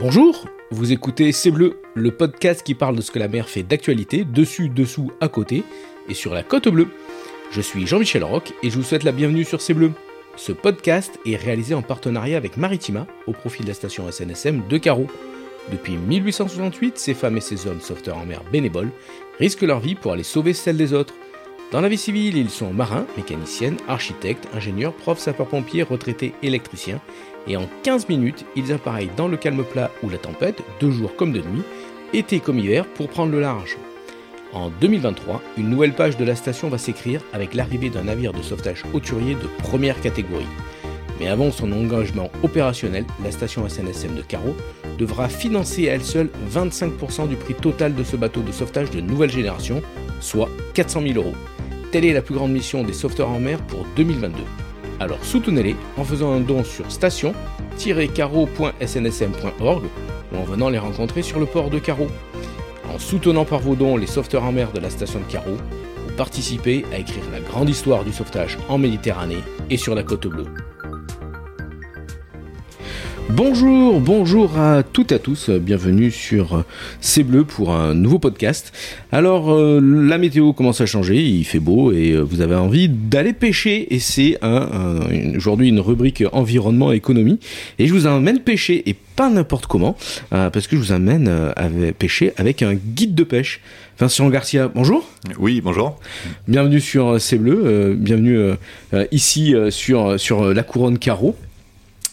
Bonjour, vous écoutez C'est Bleu, le podcast qui parle de ce que la mer fait d'actualité, dessus, dessous, à côté, et sur la côte bleue. Je suis Jean-Michel Roch et je vous souhaite la bienvenue sur C'est Bleu. Ce podcast est réalisé en partenariat avec Maritima, au profit de la station SNSM de Carreau. Depuis 1868, ces femmes et ces hommes sauveteurs en mer bénévoles risquent leur vie pour aller sauver celle des autres. Dans la vie civile, ils sont marins, mécaniciennes, architectes, ingénieurs, profs, sapeurs-pompiers, retraités, électriciens, et en 15 minutes, ils appareillent dans le calme plat ou la tempête, de jour comme de nuit, été comme hiver, pour prendre le large. En 2023, une nouvelle page de la station va s'écrire avec l'arrivée d'un navire de sauvetage hauturier de première catégorie. Mais avant son engagement opérationnel, la station SNSM de Carreau devra financer à elle seule 25% du prix total de ce bateau de sauvetage de nouvelle génération, soit 400 000 euros. Telle est la plus grande mission des sauveteurs en mer pour 2022. Alors soutenez-les en faisant un don sur station-carreau.snsm.org ou en venant les rencontrer sur le port de Carreau. En soutenant par vos dons les sauveteurs en mer de la station de Carreau, vous participez à écrire la grande histoire du sauvetage en Méditerranée et sur la côte bleue. Bonjour, bonjour à toutes et à tous, bienvenue sur C'est Bleu pour un nouveau podcast. Alors euh, la météo commence à changer, il fait beau et euh, vous avez envie d'aller pêcher et c'est un, aujourd'hui une rubrique environnement et économie et je vous emmène pêcher et pas n'importe comment euh, parce que je vous amène à pêcher avec un guide de pêche. Vincent Garcia, bonjour. Oui, bonjour. Bienvenue sur C'est Bleu, bienvenue ici sur, sur la couronne carreau.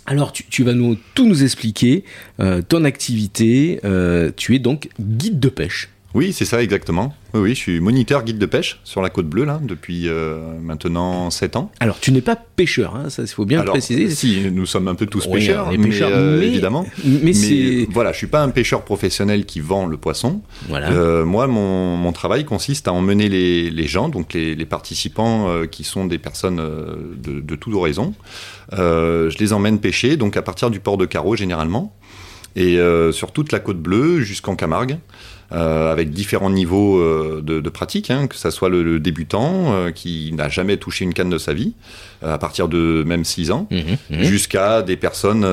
Alors, tu, vas nous tout nous expliquer, euh, ton activité. Euh, tu es donc guide de pêche. Oui, c'est ça exactement. Oui, oui, je suis moniteur guide de pêche sur la côte bleue là depuis euh, maintenant 7 ans. Alors, tu n'es pas pêcheur, hein, ça il faut bien le préciser. Si, nous sommes un peu tous pêcheurs, mais, évidemment. Mais, voilà, je suis pas un pêcheur professionnel qui vend le poisson. Voilà. moi, mon, travail consiste à emmener les, gens, donc les, participants qui sont des personnes de, de tout horizon, euh, je les emmène pêcher, donc à partir du port de Carreau généralement, et euh, sur toute la côte bleue jusqu'en Camargue. Euh, avec différents niveaux euh, de, de, pratique, hein, que ça soit le, débutant euh, qui n'a jamais touché une canne de sa vie, à partir de même 6 ans, mmh, mmh. jusqu'à des personnes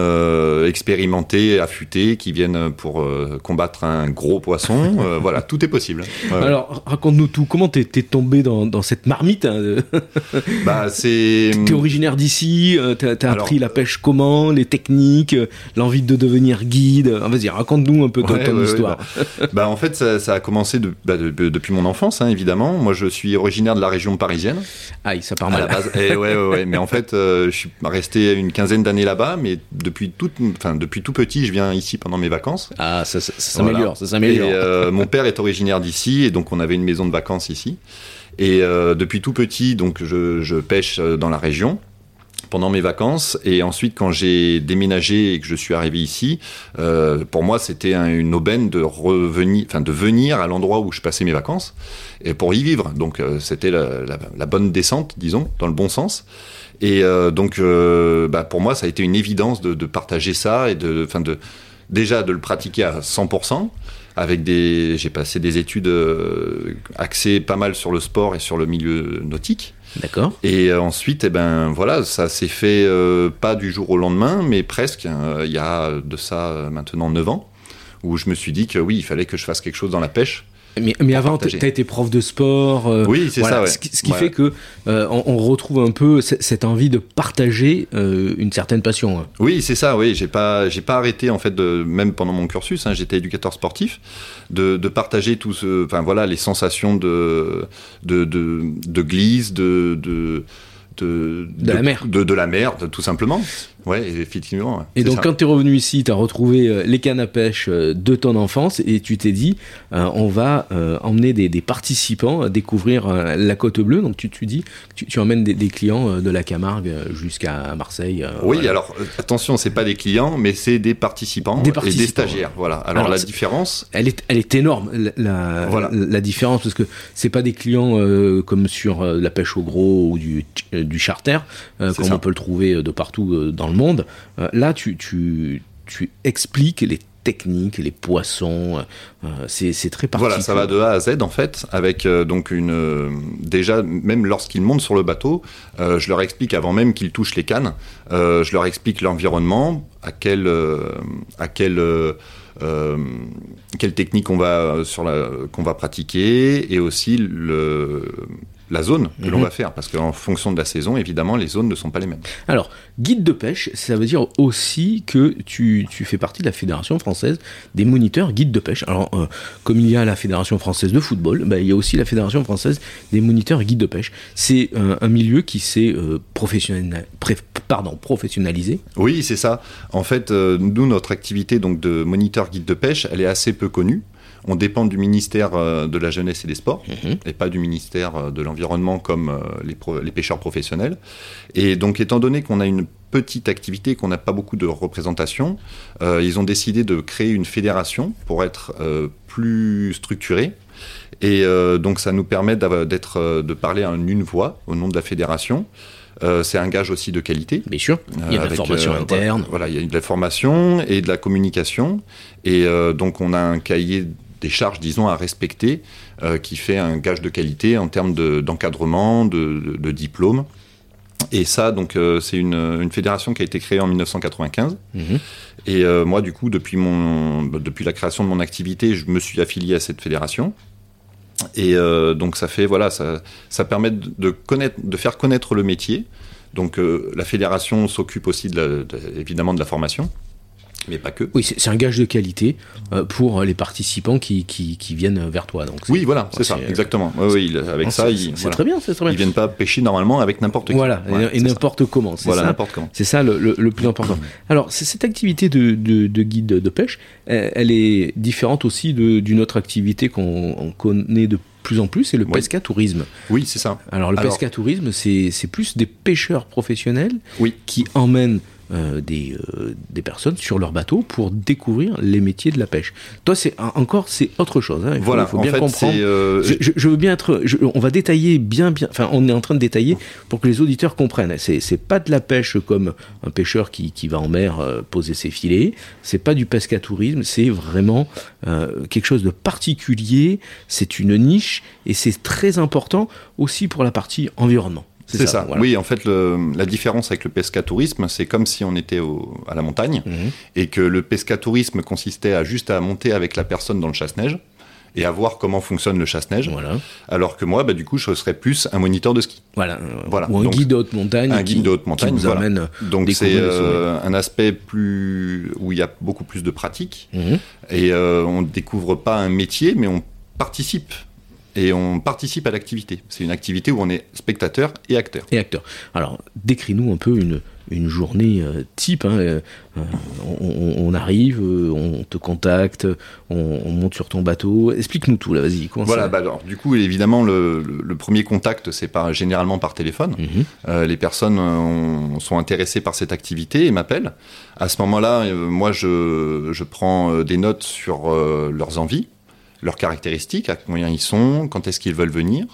expérimentées, affûtées, qui viennent pour combattre un gros poisson. voilà, tout est possible. Alors, raconte-nous tout. Comment t'es es tombé dans, dans, cette marmite hein, bah, c'est. T'es originaire d'ici. T'as as appris la pêche comment, les techniques, l'envie de devenir guide. Vas-y, raconte-nous un peu ton, histoire. Bah, bah, en fait, fait, ça, a commencé bah, depuis mon enfance, hein, évidemment. Moi, je suis originaire de la région parisienne. Aïe, ça part mal. Et eh ouais, ouais, Mais en fait, euh, je suis resté une quinzaine d'années là-bas, mais depuis tout, enfin, depuis tout petit, je viens ici pendant mes vacances. Ah, ça, s'améliore, ça s'améliore. Euh, mon père est originaire d'ici, et donc on avait une maison de vacances ici. Et euh, depuis tout petit, donc je, je pêche dans la région pendant mes vacances. Et ensuite, quand j'ai déménagé et que je suis arrivé ici, euh, pour moi, c'était une aubaine de revenir, enfin de venir à l'endroit où je passais mes vacances et pour y vivre. Donc, euh, c'était la, bonne descente, disons, dans le bon sens. Et euh, donc, bah, pour moi, ça a été une évidence de, partager ça et de, enfin de déjà de le pratiquer à 100% avec des j'ai passé des études axées pas mal sur le sport et sur le milieu nautique D'accord. Et euh, ensuite, eh ben, voilà, ça s'est fait euh, pas du jour au lendemain, mais presque. Hein. Il y a de ça euh, maintenant 9 ans, où je me suis dit que oui, il fallait que je fasse quelque chose dans la pêche. Mais, avant, tu as été prof de sport. Euh, oui, c'est ça. Ce qui, fait que euh, on, retrouve un peu cette envie de partager euh, une certaine passion. Hein. Oui, c'est ça. Oui, j'ai pas, j'ai pas arrêté en fait de, même pendant mon cursus. Hein, j'étais éducateur sportif, de, de, partager tout ce, enfin voilà, les sensations de de, de, de glisse, de, de de, de, la mer. De, de, la mer, tout simplement. Ouais, effectivement. Et donc, quand tu es revenu ici, tu as retrouvé euh, les cannes à pêche euh, de ton enfance et tu t'es dit, euh, on va emmener des, des, participants à découvrir la côte bleue. Donc, tu, tu dis, tu, tu emmènes des, des, clients de la Camargue jusqu'à Marseille. oui, alors attention, c'est pas des clients, mais c'est des participants, des participants et des stagiaires. Voilà. Alors, la différence. Elle est, elle est énorme, la, voilà. la, différence, parce que c'est pas des clients comme sur la pêche au gros ou du, du charter, comme on peut le trouver de partout dans le monde. Euh, là, tu, expliques les techniques, les poissons, c'est très particulier. Voilà, ça va de A à Z en fait, avec donc une déjà même lorsqu'ils montent sur le bateau, je leur explique avant même qu'ils touchent les cannes, je leur explique l'environnement, à quel à quel euh, quelle technique on va pratiquer et aussi le la zone que l'on mhm. va faire, parce qu'en fonction de la saison, évidemment, les zones ne sont pas les mêmes. Alors, guide de pêche, ça veut dire aussi que tu, tu fais partie de la Fédération française des moniteurs guides de pêche. Alors, euh, comme il y a la Fédération française de football, bah, il y a aussi la Fédération française des moniteurs guides de pêche. C'est euh, un milieu qui s'est euh, pardon, professionnalisé. Oui, c'est ça. En fait, nous, notre activité donc, de moniteur guide de pêche, elle est assez peu connue on dépend du ministère euh, de la Jeunesse et des Sports, mhm. et pas du ministère euh, de l'Environnement comme euh, les, pêcheurs professionnels. Et donc, étant donné qu'on a une petite activité, qu'on n'a pas beaucoup de représentation, ils ont décidé de créer une fédération pour être plus structuré. Et donc, ça nous permet d'être, de parler en une voix au nom de la fédération. c'est un gage aussi de qualité. Bien sûr, il y a de la formation interne. Voilà, il y a de la formation et de la communication. Et donc on a un cahier des charges, disons, à respecter, euh, qui fait un gage de qualité en termes d'encadrement, de, diplôme. Et ça, donc, euh, c'est une, fédération qui a été créée en 1995. Mhm. Et euh, moi, du coup, depuis, mon, depuis la création de mon activité, je me suis affilié à cette fédération. Et donc, ça fait, voilà, ça, ça permet de, connaître, de faire connaître le métier. Donc, la fédération s'occupe aussi, de évidemment, de la formation. Mais pas que. Oui, c'est un gage de qualité euh, pour les participants qui, qui, viennent vers toi. Donc oui, voilà, c'est ça, exactement. Oui, avec ça, ils, c'est très bien, très bien. Ils viennent pas pêcher normalement avec n'importe qui. Voilà, et, n'importe comment. Voilà, n'importe comment. C'est ça le, le, plus important. Alors, cette activité de, de, guide de pêche, elle, est différente aussi d'une autre activité qu'on connaît de plus en plus, c'est le pescatourisme. Oui, c'est ça. Alors, le pescatourisme, c'est plus des pêcheurs professionnels oui. qui emmènent euh, des, euh, des, personnes sur leur bateau pour découvrir les métiers de la pêche. Toi, c'est encore c'est autre chose. Hein. Il voilà, faut bien comprendre. Euh, je, veux bien être. on va détailler bien, bien. Enfin, on est en train de détailler pour que les auditeurs comprennent. C'est, c'est pas de la pêche comme un pêcheur qui, qui va en mer poser ses filets. C'est pas du pescatourisme. C'est vraiment quelque chose de particulier. C'est une niche et c'est très important aussi pour la partie environnement. C'est ça. Oui, en fait, la différence avec le pescatourisme, c'est comme si on était à la montagne mhm. et que le pescatourisme consistait à juste à monter avec la personne dans le chasse-neige et à voir comment fonctionne le chasse-neige. Voilà. Alors que moi, bah, du coup, je serais plus un moniteur de ski. Voilà. voilà. Ou un guide de haute montagne. Un guide de haute montagne. Qui amène Donc c'est euh, un aspect plus où il y a beaucoup plus de pratique mhm. et euh, on ne découvre pas un métier, mais on participe et on participe à l'activité. C'est une activité où on est spectateur et acteur. Et acteur. Alors, décris-nous un peu une, une journée euh, type. Hein, euh, on, arrive, euh, on te contacte, on, monte sur ton bateau. Explique-nous tout, là, vas-y. Voilà, bah alors, du coup, évidemment, le, premier contact, c'est par, généralement par téléphone. Mhm. les personnes sont intéressées par cette activité et m'appellent. À ce moment-là, moi, je, je, prends des notes sur leurs envies leurs caractéristiques, à combien ils sont, quand est-ce qu'ils veulent venir,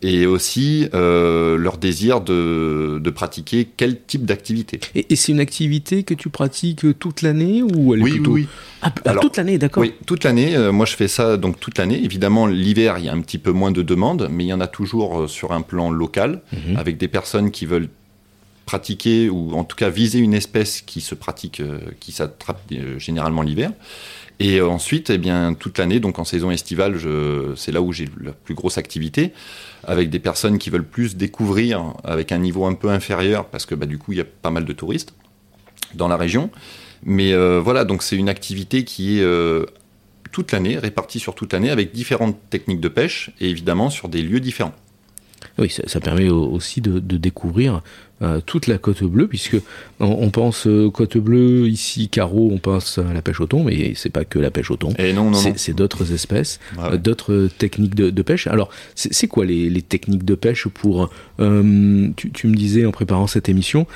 et aussi euh, leur désir de, pratiquer quel type d'activité. Et, c'est une activité que tu pratiques toute l'année ou elle oui, plutôt... oui, ah, ah, toute l'année, d'accord. Oui, toute l'année. Euh, moi, je fais ça donc toute l'année. Évidemment, l'hiver, il y a un petit peu moins de demandes, mais il y en a toujours euh, sur un plan local, mhm. avec des personnes qui veulent pratiquer ou en tout cas viser une espèce qui se pratique, qui s'attrape généralement l'hiver. Et ensuite, eh bien, toute l'année, donc en saison estivale, c'est là où j'ai la plus grosse activité, avec des personnes qui veulent plus découvrir avec un niveau un peu inférieur, parce que bah, du coup, il y a pas mal de touristes dans la région. Mais euh, voilà, donc c'est une activité qui est euh, toute l'année, répartie sur toute l'année, avec différentes techniques de pêche, et évidemment sur des lieux différents. Oui, ça, permet aussi de, découvrir euh, toute la côte bleue, puisque on, pense euh, côte bleue, ici carreau, on pense à la pêche au thon, mais c'est pas que la pêche au thon. Et non, non, c'est d'autres espèces, euh, d'autres techniques de, pêche. Alors, c'est quoi les, techniques de pêche pour... Tu, tu, me disais en préparant cette émission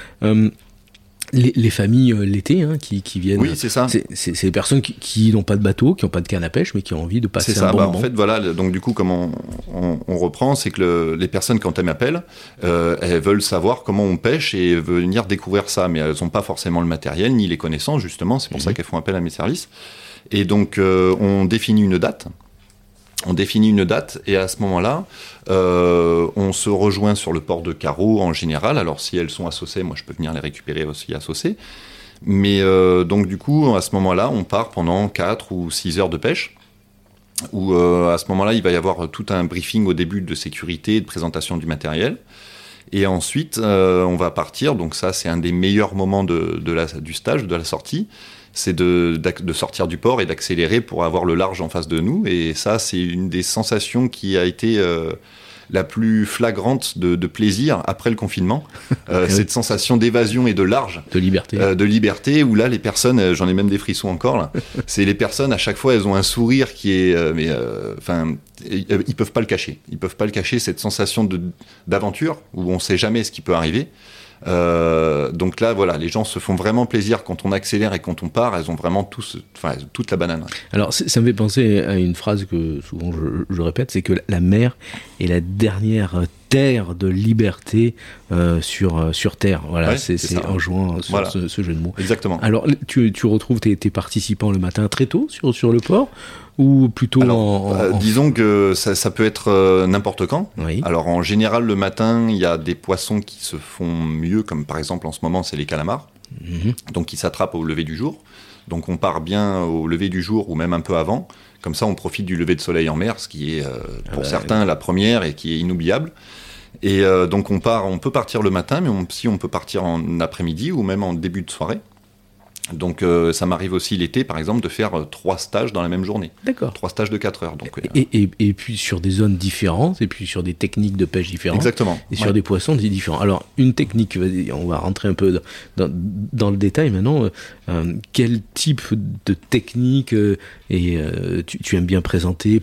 les, familles euh, l'été hein, qui, qui, viennent. Oui, c'est ça. C'est des personnes qui, n'ont pas de bateau, qui n'ont pas de canne à pêche, mais qui ont envie de passer ça. un bon bah, moment. En fait, voilà. Donc du coup, comme on, on, reprend, c'est que les personnes quand elles m'appellent, euh, elles veulent savoir comment on pêche et venir découvrir ça, mais elles n'ont pas forcément le matériel ni les connaissances justement. C'est pour ça mhm. qu'elles font appel à mes services. Et donc, euh, on définit une date on définit une date et à ce moment-là, euh, on se rejoint sur le port de Carreau en général. Alors si elles sont associées, moi je peux venir les récupérer aussi associées. Mais euh, donc du coup, à ce moment-là, on part pendant 4 ou 6 heures de pêche. Où euh, à ce moment-là, il va y avoir tout un briefing au début de sécurité, de présentation du matériel. Et ensuite, on va partir. Donc ça, c'est un des meilleurs moments du stage, de la sortie c'est de, de, sortir du port et d'accélérer pour avoir le large en face de nous. Et ça, c'est une des sensations qui a été euh, la plus flagrante de, plaisir après le confinement. Euh, cette sensation d'évasion et de large. De liberté. Euh, de liberté, où là, les personnes, j'en ai même des frissons encore, là, c'est les personnes, à chaque fois, elles ont un sourire qui est. mais enfin, ils peuvent pas le cacher. Ils peuvent pas le cacher, cette sensation d'aventure, où on sait jamais ce qui peut arriver. Euh, donc là, voilà, les gens se font vraiment plaisir quand on accélère et quand on part. Elles ont vraiment enfin, toute la banane. Alors, ça me fait penser à une phrase que souvent je, répète, c'est que la mer est la dernière terre de liberté euh, sur, euh, sur terre. Voilà, c'est en jouant sur ce, jeu de mots. Exactement. Alors, tu, tu retrouves tes, tes, participants le matin très tôt sur, sur le port ou plutôt en, euh, Disons que ça, peut être euh, n'importe quand. Alors en général, le matin, il y a des poissons qui se font mieux, comme par exemple en ce moment, c'est les calamars. Mhm. Donc qui s'attrapent au lever du jour. Donc on part bien au lever du jour ou même un peu avant. Comme ça, on profite du lever de soleil en mer, ce qui est euh, ah pour bah certains la première et qui est inoubliable. Et donc on part, on peut partir le matin, mais on, si on peut partir en après-midi ou même en début de soirée. Donc euh, ça m'arrive aussi l'été, par exemple, de faire euh, trois stages dans la même journée. D'accord. Trois stages de 4 heures. Donc, et, et, et, puis sur des zones différentes, et puis sur des techniques de pêche différentes. Exactement. Et sur des poissons différents. Alors une technique, on va rentrer un peu dans, dans, le détail maintenant. Euh, quel type de technique et tu, aimes bien présenter et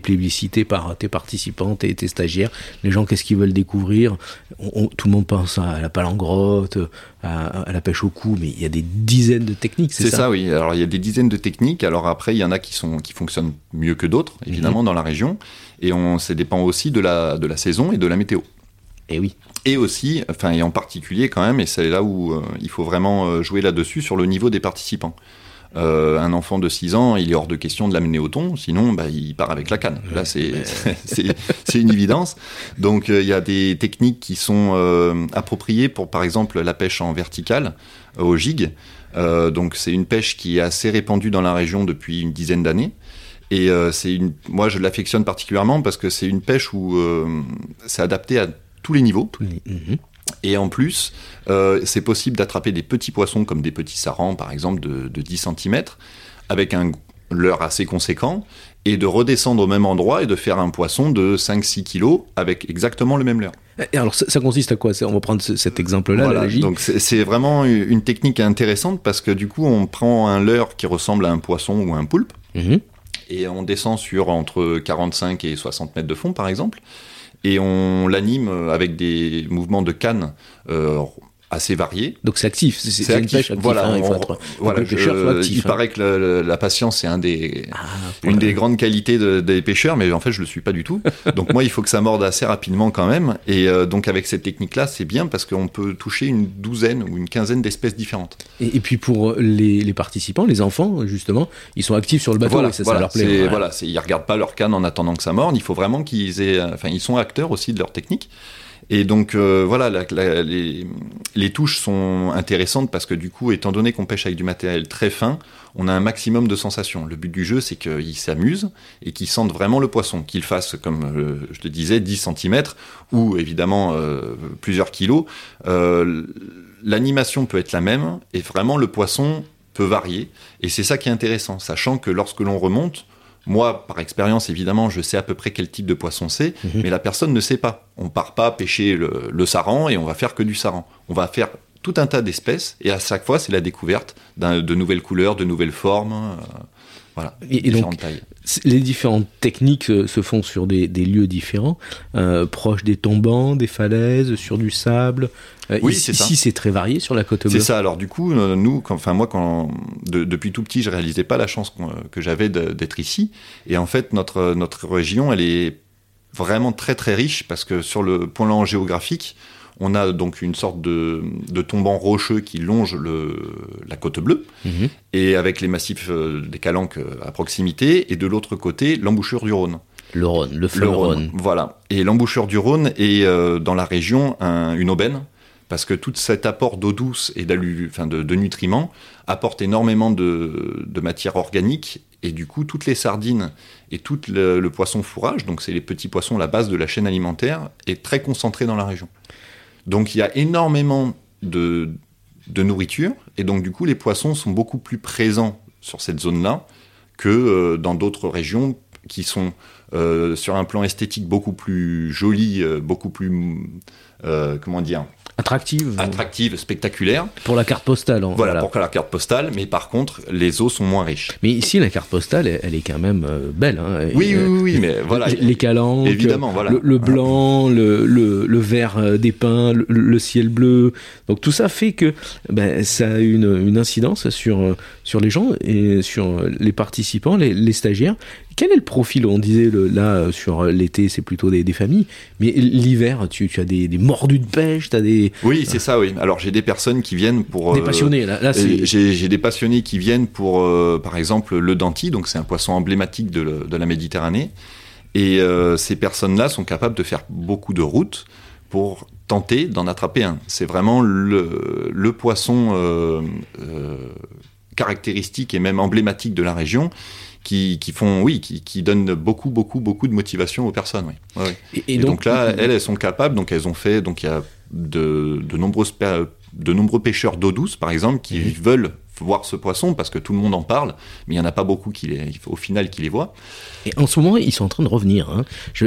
plébisciter par tes participants, tes, tes stagiaires? Les gens, qu'est-ce qu'ils veulent découvrir? Tout le monde pense à la palangrotte, à, la pêche au cou, mais il y a des dizaines de techniques, c'est ça C'est ça, oui. Alors il y a des dizaines de techniques. Alors après, il y en a qui, sont, qui fonctionnent mieux que d'autres, évidemment, mhm. dans la région. Et on, ça dépend aussi de la, de la saison et de la météo. Et oui. Et aussi, enfin, et en particulier quand même, et c'est là où euh, il faut vraiment euh, jouer là-dessus, sur le niveau des participants. Euh, un enfant de 6 ans, il est hors de question de l'amener au thon, sinon bah, il part avec la canne. Là, c'est une évidence. Donc euh, il y a des techniques qui sont euh, appropriées pour, par exemple, la pêche en verticale, au gig. donc c'est une pêche qui est assez répandue dans la région depuis une dizaine d'années. Et c'est une, moi je l'affectionne particulièrement parce que c'est une pêche où c'est adapté à tous les niveaux. Mhm. Et en plus, euh, c'est possible d'attraper des petits poissons comme des petits sarans, par exemple, de, 10 cm, avec un leurre assez conséquent, et de redescendre au même endroit et de faire un poisson de 5-6 kg avec exactement le même leurre. Et alors, ça, consiste à quoi? On va prendre cet exemple-là. donc c'est vraiment une technique intéressante parce que du coup, on prend un leurre qui ressemble à un poisson ou un poulpe, mhm. et on descend sur entre 45 et 60 mètres de fond, par exemple et on l'anime avec des mouvements de canne euh, assez variés. Donc c'est actif, c'est une pêche active. Voilà, hein, il, paraît que la patience un des, ah, une des grandes qualités des pêcheurs, mais en fait je le suis pas du tout. donc moi il faut que ça morde assez rapidement quand même. Et euh, donc avec cette technique-là c'est bien parce qu'on peut toucher une douzaine ou une quinzaine d'espèces différentes. Et, puis pour les, participants, les enfants justement, ils sont actifs sur le bateau voilà, et ça, voilà, leur plaît. Voilà, ils regardent pas leur canne en attendant que ça morde. Il faut vraiment qu'ils aient, enfin ils sont acteurs aussi de leur technique. Et donc euh, voilà, les, touches sont intéressantes parce que du coup, étant donné qu'on pêche avec du matériel très fin, on a un maximum de sensations. Le but du jeu, c'est qu'ils s'amusent et qu'ils sentent vraiment le poisson, qu'ils fassent, comme euh, je te disais, 10 cm ou évidemment euh, plusieurs kilos. L'animation peut être la même et vraiment le poisson peut varier. Et c'est ça qui est intéressant, sachant que lorsque l'on remonte, moi, par expérience, évidemment, je sais à peu près quel type de poisson c'est, mhm. mais la personne ne sait pas. On part pas pêcher le, saran et on va faire que du saran. On va faire tout un tas d'espèces et à chaque fois, c'est la découverte de nouvelles couleurs, de nouvelles formes. Voilà, et, tailles. Les différentes techniques se font sur des, lieux différents, proches des tombants, des falaises, sur du sable. oui, ici, ici c'est très varié sur la côte bleue. C'est ça. Alors du coup, nous, enfin moi, quand depuis tout petit, je réalisais pas la chance que j'avais d'être ici. Et en fait, notre notre région, elle est vraiment très très riche parce que sur le point géographique, on a donc une sorte de, de tombant rocheux qui longe le, la côte bleue, mhm. et avec les massifs euh, des Calanques euh, à proximité, et de l'autre côté, l'embouchure du Rhône. Le Rhône, le fleuve Rhône. Voilà. Et l'embouchure du Rhône est euh, dans la région une aubaine, parce que tout cet apport d'eau douce et enfin de, de, nutriments apporte énormément de, de matière organique et du coup, toutes les sardines et tout le, poisson fourrage, donc c'est les petits poissons, la base de la chaîne alimentaire, est très concentré dans la région. Donc il y a énormément de, nourriture, et donc du coup, les poissons sont beaucoup plus présents sur cette zone-là que euh, dans d'autres régions qui sont euh, sur un plan esthétique beaucoup plus jolies, euh, beaucoup plus, comment dire, Attractive. Attractive, spectaculaire. Pour la carte postale. Hein, voilà, pour la carte postale, mais par contre, les eaux sont moins riches. Mais ici, la carte postale, elle, est quand même euh, belle. Hein, oui, oui, oui, mais voilà. Les calanques, évidemment, voilà. le, blanc, le, le, vert euh, des pins, le, ciel bleu. Donc tout ça fait que ben, ça a une, une incidence sur, euh, sur les gens et sur les participants, les, les stagiaires, quel est le profil On disait là euh, sur l'été, c'est plutôt des, familles, mais l'hiver, tu, as des, mordus de pêche, tu as des. Oui, c'est ça, oui. Alors j'ai des personnes qui viennent pour. Des euh, passionnés, là. là j'ai des passionnés qui viennent pour, euh, par exemple, le denti, donc c'est un poisson emblématique de, la Méditerranée. Et ces personnes-là sont capables de faire beaucoup de routes pour tenter d'en attraper un. C'est vraiment le, le poisson caractéristique et même emblématique de la région qui, font, oui, qui, qui, donnent beaucoup, beaucoup, beaucoup de motivation aux personnes. Oui. Et, donc, là, elles, elles sont capables. Donc elles ont fait. Donc il y a de, de nombreuses de nombreux pêcheurs d'eau douce, par exemple, qui mhm. veulent voir ce poisson parce que tout le monde en parle, mais il n'y en a pas beaucoup qui les, au final qui les voient. Et en ce moment, ils sont en train de revenir hein.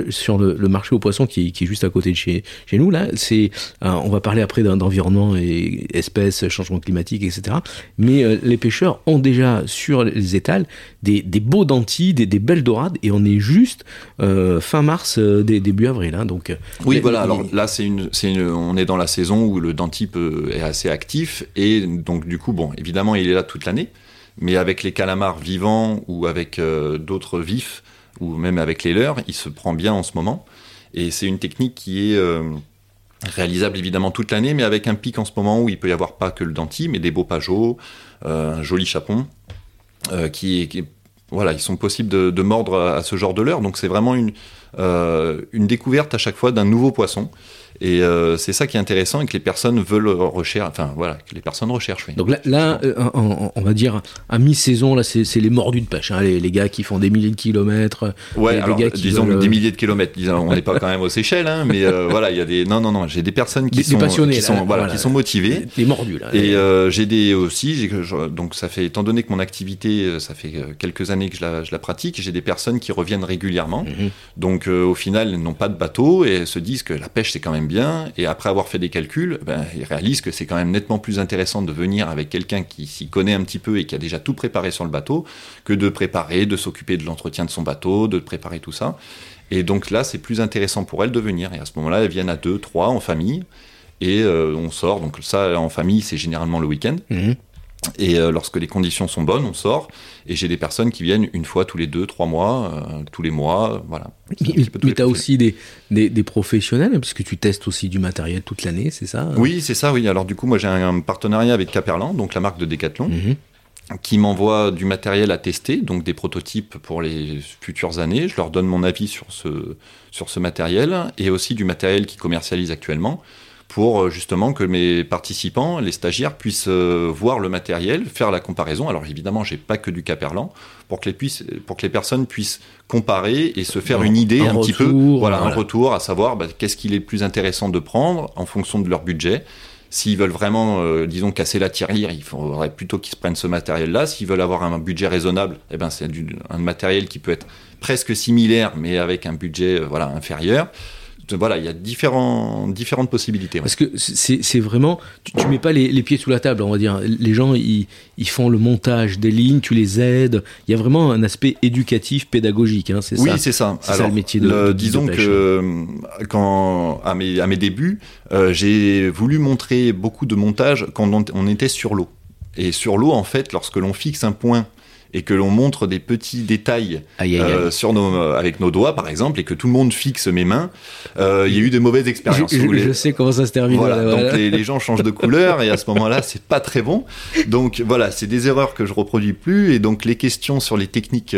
sur le, marché aux poissons qui, est juste à côté de chez, chez nous. Là, c'est, euh, on va parler après d'environnement et espèces, changement climatique, etc. Mais euh, les pêcheurs ont déjà sur les étals des, beaux dentilles, des, belles dorades, et on est juste euh, fin mars, début avril. Hein. donc, oui, voilà. Alors là, c'est une, une, on est dans la saison où le dentier est assez actif, et donc du coup, bon, évidemment, il est là toute l'année, mais avec les calamars vivants ou avec euh, d'autres vifs, ou même avec les leurs, il se prend bien en ce moment. Et c'est une technique qui est euh, réalisable évidemment toute l'année, mais avec un pic en ce moment où il peut y avoir pas que le denti, mais des beaux pageaux, euh, un joli chapon, qui, voilà, ils sont possibles de, mordre à, ce genre de leurre. Donc c'est vraiment une découverte à chaque fois d'un nouveau poisson. Et euh, c'est ça qui est intéressant et que les personnes veulent rechercher, enfin voilà, que les personnes recherchent. Donc là, euh, on, va dire à mi-saison, là, c'est les mordus de pêche, hein, les, gars qui font des milliers de kilomètres. Ouais, alors, disons des milliers de kilomètres. on n'est pas quand même aux Seychelles, hein, mais euh, voilà, il y a des. Non, non, non, j'ai des personnes qui sont passionnés, qui sont, voilà, qui sont motivées. Les mordus là. Et j'ai des aussi, donc ça fait, étant donné que mon activité, ça fait quelques années que je la, je la pratique, j'ai des personnes qui reviennent régulièrement. Mhm. Donc au final, elles n'ont pas de bateau et se disent que la pêche c'est quand même bien, et après avoir fait des calculs, ben, ils réalisent que c'est quand même nettement plus intéressant de venir avec quelqu'un qui s'y connaît un petit peu et qui a déjà tout préparé sur le bateau, que de préparer, de s'occuper de l'entretien de son bateau, de préparer tout ça. Et donc là, c'est plus intéressant pour elles de venir. Et à ce moment-là, elles viennent à deux, trois en famille, et euh, on sort. Donc ça, en famille, c'est généralement le week-end. Mhm. Et euh, lorsque les conditions sont bonnes, on sort. Et j'ai des personnes qui viennent une fois tous les deux, trois mois, euh, tous les mois, euh, voilà. Mais, tu as aussi des, des, professionnels, puisque tu testes aussi du matériel toute l'année, c'est ça Oui, c'est ça, oui. Alors du coup, moi j'ai un, partenariat avec Caperlan, donc la marque de Decathlon. Mhm. qui m'envoie du matériel à tester, donc des prototypes pour les futures années. Je leur donne mon avis sur ce, sur ce matériel et aussi du matériel qu'ils commercialisent actuellement pour euh, justement que mes participants, les stagiaires, puissent euh, voir le matériel, faire la comparaison. Alors évidemment, j'ai pas que du Caperlan, pour que les, puissent, pour que les personnes puissent comparer et se faire une idée un, petit peu, voilà, un retour, à savoir bah, qu'est-ce qu'il est le plus intéressant de prendre en fonction de leur budget. S'ils veulent vraiment, euh, disons, casser la tirelire, il faudrait plutôt qu'ils se prennent ce matériel-là. S'ils veulent avoir un budget raisonnable, eh ben, c'est un matériel qui peut être presque similaire, mais avec un budget voilà, inférieur voilà, il y a différents, différentes possibilités. Parce que c'est vraiment, tu, tu, mets pas les, pieds sous la table, on va dire. Les gens, ils, ils, font le montage des lignes, tu les aides. Il y a vraiment un aspect éducatif, pédagogique. Hein, c'est oui, c'est ça. C'est ça le métier de, Disons que euh, quand à mes, à mes débuts, euh, j'ai voulu montrer beaucoup de montage quand on, on était sur l'eau. Et sur l'eau, en fait, lorsque l'on fixe un point et que l'on montre des petits détails euh, sur nos, euh, avec nos doigts, par exemple, et que tout le monde fixe mes mains, euh, il y a eu des mauvaises expériences. Je, sais comment ça se termine. Voilà, donc les, gens changent de couleur et à ce moment-là, c'est pas très bon. Donc voilà, c'est des erreurs que je reproduis plus. Et donc les questions sur les techniques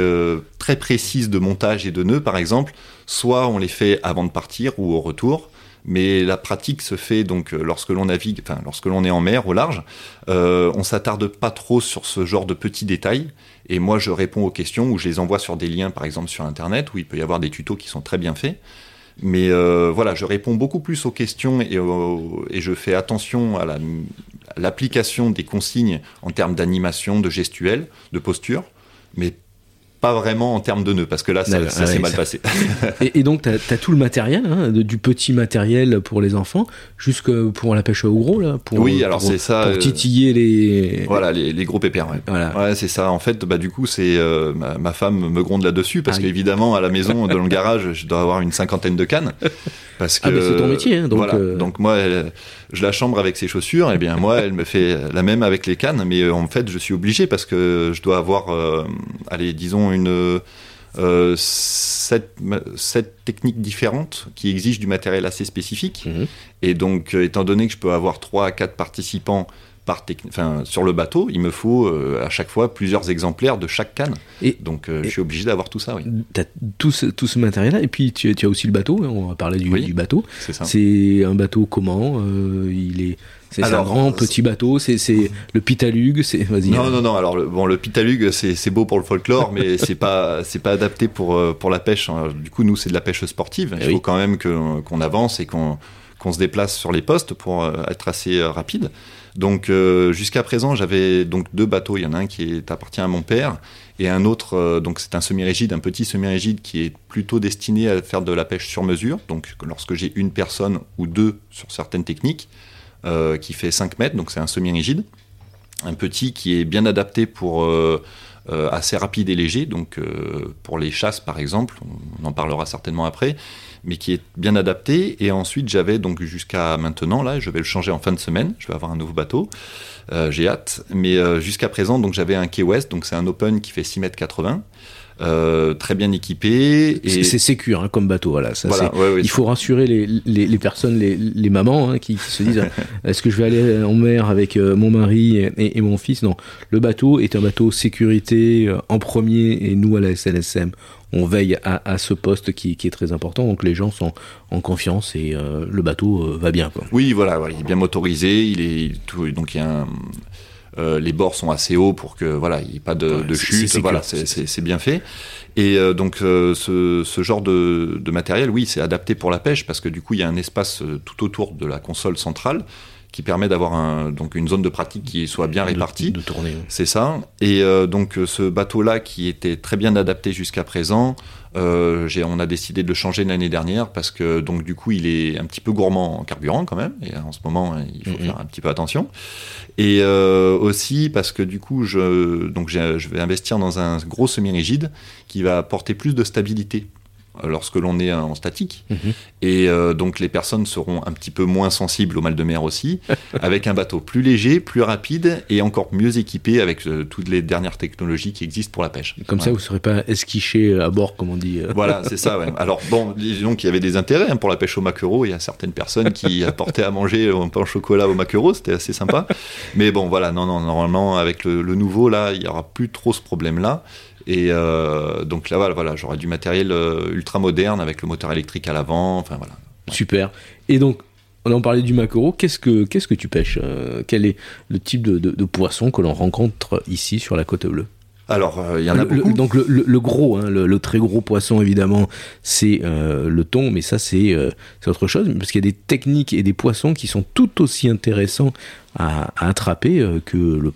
très précises de montage et de nœuds, par exemple, soit on les fait avant de partir ou au retour, mais la pratique se fait donc lorsque l'on navigue, enfin lorsque l'on est en mer au large, euh, on s'attarde pas trop sur ce genre de petits détails. Et moi, je réponds aux questions ou je les envoie sur des liens, par exemple sur Internet, où il peut y avoir des tutos qui sont très bien faits. Mais euh, voilà, je réponds beaucoup plus aux questions et, et je fais attention à l'application des consignes en termes d'animation, de gestuelle, de posture, mais pas vraiment en termes de nœuds, parce que là, ça, s'est mal passé. et, donc, tu as, tout le matériel, hein, du petit matériel pour les enfants, jusque pour la pêche au gros, là, pour, oui, alors c'est ça, pour euh, titiller les... Voilà, les, gros pépères, ouais. Voilà. ouais c'est ça. En fait, bah, du coup, c'est euh, ma, femme me gronde là-dessus, parce ah qu'évidemment, à la maison, dans le garage, je dois avoir une cinquantaine de cannes. Parce que, ah, mais c'est ton métier, hein, donc... Voilà. Euh, donc moi, je la chambre avec ses chaussures, et bien moi, elle me fait la même avec les cannes, mais en fait, je suis obligé, parce que je dois avoir, allez, disons, une euh, sept, techniques différentes qui exigent du matériel assez spécifique. Mhm. Et donc, euh, étant donné que je peux avoir 3 à 4 participants par enfin, sur le bateau, il me faut euh, à chaque fois plusieurs exemplaires de chaque canne. Et, donc je suis obligé d'avoir tout ça. Oui. Tu as tout ce, tout ce matériel-là, et puis tu, as aussi le bateau, hein, on va parler du, du bateau. C'est un bateau comment Il est c'est un grand petit bateau, c'est le Pitalug, c'est vas-y. Non non non, alors le, bon le Pitalug c'est beau pour le folklore mais c'est pas c'est pas adapté pour euh, pour la pêche. Hein. Du coup nous c'est de la pêche sportive, il eh faut quand même qu'on avance et qu'on qu'on se déplace sur les postes pour euh, être assez euh, rapide. Donc jusqu'à présent, j'avais donc deux bateaux, il y en a un qui appartient à mon père et un autre donc c'est un semi-rigide, un petit semi-rigide qui est plutôt destiné à faire de la pêche sur mesure. Donc lorsque j'ai une personne ou deux sur certaines techniques, euh, qui fait 5 mètres, donc c'est un semi-rigide. Un petit qui est bien adapté pour euh, euh, assez rapide et léger, donc pour les chasses par exemple, on en parlera certainement après, mais qui est bien adapté. Et ensuite j'avais donc jusqu'à maintenant, là je vais le changer en fin de semaine, je vais avoir un nouveau bateau, j'ai hâte, mais jusqu'à présent donc j'avais un Key West, donc c'est un Open qui fait 6 mètres 80. Euh, très bien équipé. Et... C'est sécur hein, comme bateau, voilà. Ça, il faut rassurer les, les, les personnes, les, les mamans hein, qui, se disent est-ce que je vais aller en mer avec euh, mon mari et, et, mon fils? Non, le bateau est un bateau sécurité euh, en premier et nous à la SNSM on veille à, à ce poste qui, qui, est très important, donc les gens sont en confiance et le bateau va bien. Quoi. Oui, voilà, il est bien motorisé, il est tout, donc il y a un, euh, les bords sont assez hauts pour que voilà, il n'y ait pas de, chute. voilà, c'est bien fait. Et euh, donc euh, ce, genre de, matériel, oui, c'est adapté pour la pêche parce que du coup, il y a un espace tout autour de la console centrale qui permet d'avoir donc une zone de pratique qui soit bien répartie. De, tourner. C'est ça. Et donc ce bateau-là qui était très bien adapté jusqu'à présent, euh, on a décidé de le changer l'année dernière parce que donc du coup il est un petit peu gourmand en carburant quand même et en ce moment il faut mhm. faire un petit peu attention et euh, aussi parce que du coup je donc je vais investir dans un gros semi-rigide qui va apporter plus de stabilité lorsque l'on est en statique. Mhm. Et euh, donc les personnes seront un petit peu moins sensibles au mal de mer aussi, avec un bateau plus léger, plus rapide et encore mieux équipé avec euh, toutes les dernières technologies qui existent pour la pêche. Comme ça, vous ne serez pas esquiché à bord, comme on dit. Euh. Voilà, c'est ça. Ouais. Alors bon, disons qu'il y avait des intérêts hein, pour la pêche au maquereau. Il y a certaines personnes qui apportaient à manger un pain au chocolat au maquereau, c'était assez sympa. Mais bon, voilà, non, non, normalement avec le, le nouveau là, il y aura plus trop ce problème-là. Et euh, donc là, voilà, j'aurai du matériel euh, ultra moderne avec le moteur électrique à l'avant. Enfin voilà. Super. Et donc, on en parlait du maquereau. Qu'est-ce que qu'est-ce que tu pêches euh, Quel est le type de, poisson que l'on rencontre ici sur la côte bleue? Alors, euh, il y en a beaucoup. donc le, gros, hein, le, très gros poisson évidemment, c'est euh, le thon, mais ça c'est autre chose, parce qu'il y a des techniques et des poissons qui sont tout aussi intéressants à, attraper que le,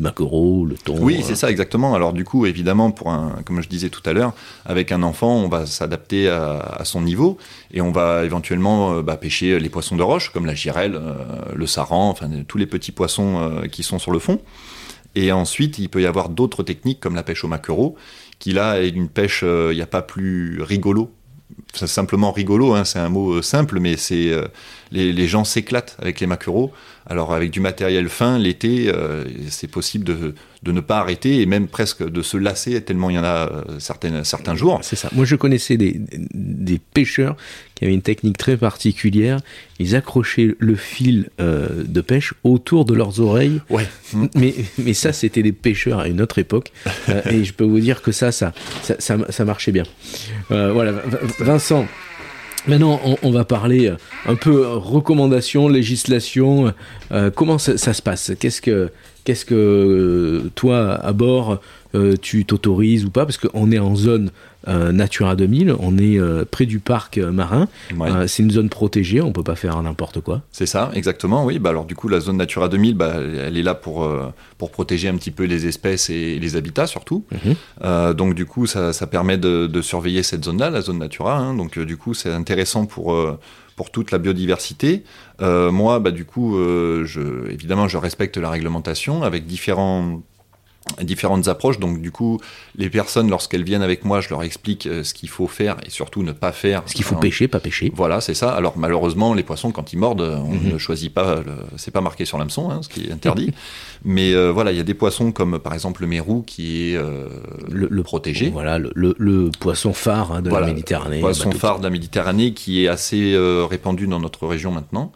maquereau, le thon. Oui, c'est ça exactement. Alors du coup, évidemment, pour un, comme je disais tout à l'heure, avec un enfant, on va s'adapter à, son niveau et on va éventuellement bah, pêcher les poissons de roche comme la girelle, le saran, enfin tous les petits poissons qui sont sur le fond. Et ensuite, il peut y avoir d'autres techniques comme la pêche au maquereau, qui là est une pêche, euh, il n'y a pas plus rigolo. C'est simplement rigolo, hein, c'est un mot euh, simple, mais c'est euh, les, gens s'éclatent avec les maquereaux. Alors avec du matériel fin, l'été, c'est possible de, de, ne pas arrêter et même presque de se lasser tellement il y en a certaines, certains jours. C'est ça. Moi je connaissais des, des pêcheurs qui avaient une technique très particulière. Ils accrochaient le fil euh, de pêche autour de leurs oreilles. Ouais. Mais, mais ça, c'était des pêcheurs à une autre époque. Euh, et je peux vous dire que ça, ça, ça, ça, marchait bien. Euh, voilà, Vincent. Maintenant, on, va parler un peu recommandation, législation. comment ça, se passe? Qu'est-ce que, qu'est-ce que toi, à bord, tu t'autorises ou pas? Parce qu'on est en zone euh, Natura 2000, on est euh, près du parc euh, marin. c'est une zone protégée, on peut pas faire n'importe quoi. C'est ça, exactement. Oui, bah alors du coup la zone Natura 2000, bah, elle est là pour pour protéger un petit peu les espèces et les habitats surtout. Mhm. donc du coup ça, permet de, surveiller cette zone-là, la zone Natura. Hein. donc du coup c'est intéressant pour pour toute la biodiversité. moi, bah, du coup, je, évidemment, je respecte la réglementation avec différents différentes approches. Donc du coup, les personnes, lorsqu'elles viennent avec moi, je leur explique euh, ce qu'il faut faire et surtout ne pas faire. Ce qu'il faut pêcher, pas pêcher. Voilà, c'est ça. Alors malheureusement, les poissons, quand ils mordent, on mhm. ne choisit pas, c'est pas marqué sur l'hameçon, hein, ce qui est interdit. Mais euh, voilà, il y a des poissons comme par exemple le mérou qui est euh, le, protégé. Voilà, le, poisson phare hein, de la Méditerranée. Le poisson phare de la Méditerranée qui est assez répandu dans notre région maintenant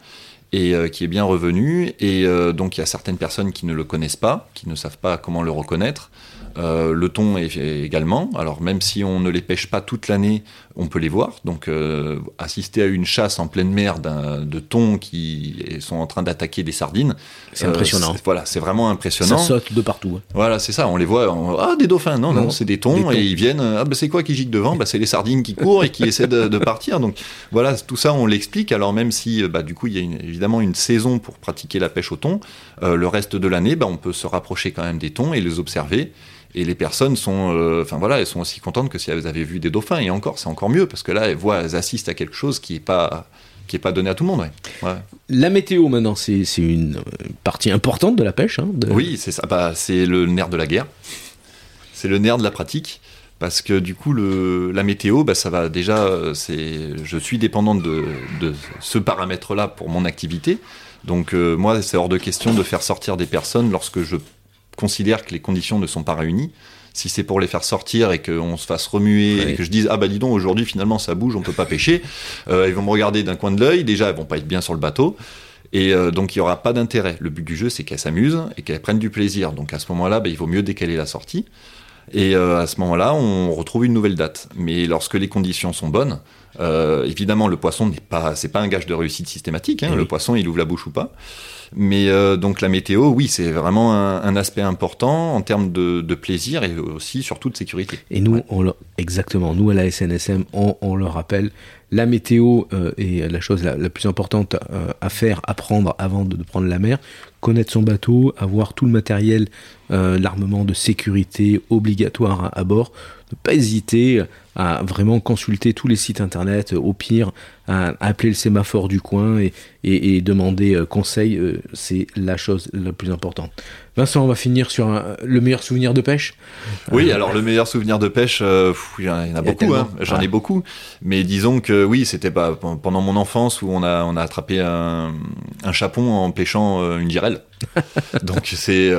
et euh, qui est bien revenu. Et euh, donc il y a certaines personnes qui ne le connaissent pas, qui ne savent pas comment le reconnaître. Euh, le thon également. Alors même si on ne les pêche pas toute l'année, on peut les voir. Donc euh, assister à une chasse en pleine mer de thon qui sont en train d'attaquer des sardines. C'est impressionnant. Euh, voilà, c'est vraiment impressionnant. Ça saute de partout. Hein. Voilà, c'est ça. On les voit. ah, des dauphins. Non, non, c'est des thons, et ils viennent. Ah, bah, c'est quoi qui gicle devant? Bah, C'est les sardines qui courent et qui essaient de, partir. Donc voilà, tout ça, on l'explique. Alors même si, bah, du coup, il y a évidemment une saison pour pratiquer la pêche au thon, le reste de l'année, bah, on peut se rapprocher quand même des thons et les observer. Et les personnes sont, euh, enfin voilà, elles sont aussi contentes que si elles avaient vu des dauphins. Et encore, c'est encore mieux parce que là, elles voient, elles assistent à quelque chose qui est pas qui est pas donné à tout le monde. La météo maintenant, c'est une partie importante de la pêche. Hein, oui, c'est ça. Bah, c'est le nerf de la guerre. C'est le nerf de la pratique. Parce que du coup, le, la météo, bah, ça va déjà. C'est, je suis dépendant de, de ce paramètre-là pour mon activité. Donc euh, moi, c'est hors de question de faire sortir des personnes lorsque je considère que les conditions ne sont pas réunies, si c'est pour les faire sortir et qu'on se fasse remuer et que je dise ah bah dis donc aujourd'hui finalement ça bouge on peut pas pêcher euh, ils vont me regarder d'un coin de l'œil déjà elles vont pas être bien sur le bateau. Et euh, donc il y aura pas d'intérêt. Le but du jeu c'est qu'elles s'amusent et qu'elles prennent du plaisir. Donc à ce moment là bah, il vaut mieux décaler la sortie. Et euh, à ce moment là on retrouve une nouvelle date. Mais lorsque les conditions sont bonnes évidemment le poisson n'est pas c'est pas un gage de réussite systématique hein. eh le poisson il ouvre la bouche ou pas mais euh, donc la météo, oui, c'est vraiment un, aspect important en termes de, plaisir et aussi surtout de sécurité. Et nous, on exactement, nous à la SNSM, on, le rappelle, la météo euh, est la chose la, plus importante euh, à faire, apprendre avant de, prendre la mer, connaître son bateau, avoir tout le matériel, l'armement de sécurité obligatoire à bord, ne pas hésiter à vraiment consulter tous les sites internet, au pire, à appeler le sémaphore du coin et, demander euh, conseil, euh, c'est la chose la plus importante. Vincent, on va finir sur le meilleur souvenir de pêche? Oui, alors le meilleur souvenir de pêche, euh, il y en a beaucoup, hein. j'en ai beaucoup. Mais disons que oui, c'était pendant mon enfance où on a, on a attrapé un, un chapon en pêchant une girelle. Donc c'est,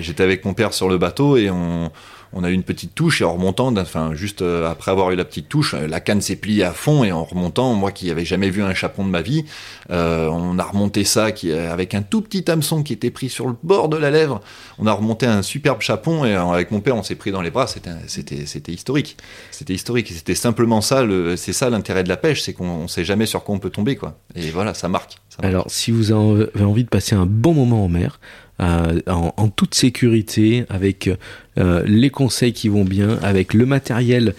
j'étais avec mon père sur le bateau et on on a eu une petite touche et en remontant, enfin juste euh, après avoir eu la petite touche, euh, la canne s'est pliée à fond et en remontant, moi qui n'avais jamais vu un chapon de ma vie, euh, on a remonté ça avec un tout petit hameçon qui était pris sur le bord de la lèvre. On a remonté un superbe chapon et avec mon père on s'est pris dans les bras. C'était historique. C'était historique. C'était simplement ça. C'est ça l'intérêt de la pêche, c'est qu'on ne sait jamais sur quoi on peut tomber quoi. Et voilà, ça marque. Alors si vous avez envie de passer un bon moment en mer, en, toute sécurité, avec les conseils qui vont bien, avec le matériel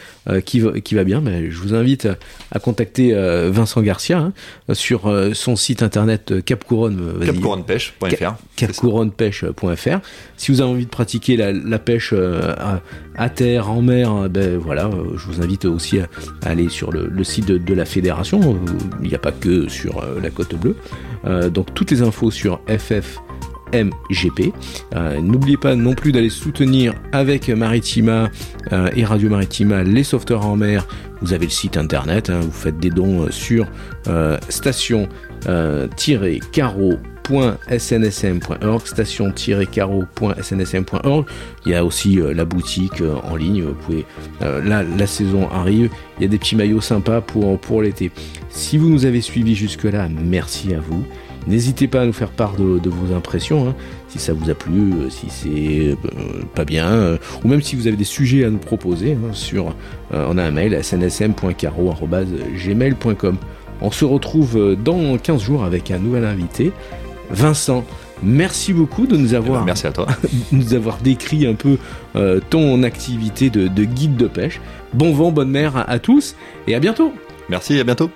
qui, va, qui va bien. Mais je vous invite à contacter Vincent Garcia hein, sur son site internet capcouronne. Capcouronnepêche.fr. Capcouronnepêche.fr. Si vous avez envie de pratiquer la, pêche à, terre, en mer, ben voilà, je vous invite aussi à, aller sur le, site de, la fédération. Il n'y a pas que sur la côte bleue. donc toutes les infos sur FF MGP. Euh, n'oubliez pas non plus d'aller soutenir avec Maritima euh, et Radio Maritima les sauveteurs en mer. Vous avez le site internet, hein, vous faites des dons euh, sur station-caro.snsm.org, station-caro.snsm.org. Il y a aussi la boutique en ligne. Vous pouvez, là, la saison arrive. Il y a des petits maillots sympas pour, pour l'été. Si vous nous avez suivis jusque-là, merci à vous. N'hésitez pas à nous faire part de, vos impressions, hein. si ça vous a plu, euh, si c'est euh, pas bien, euh, ou même si vous avez des sujets à nous proposer. Hein, sur, on a un mail snsm.caro.gmail.com. On se retrouve dans 15 jours avec un nouvel invité, Vincent. Merci beaucoup de nous avoir, merci à toi. nous avoir décrit un peu ton activité de, guide de pêche. Bon vent, bonne mer à tous et à bientôt. Merci, à bientôt.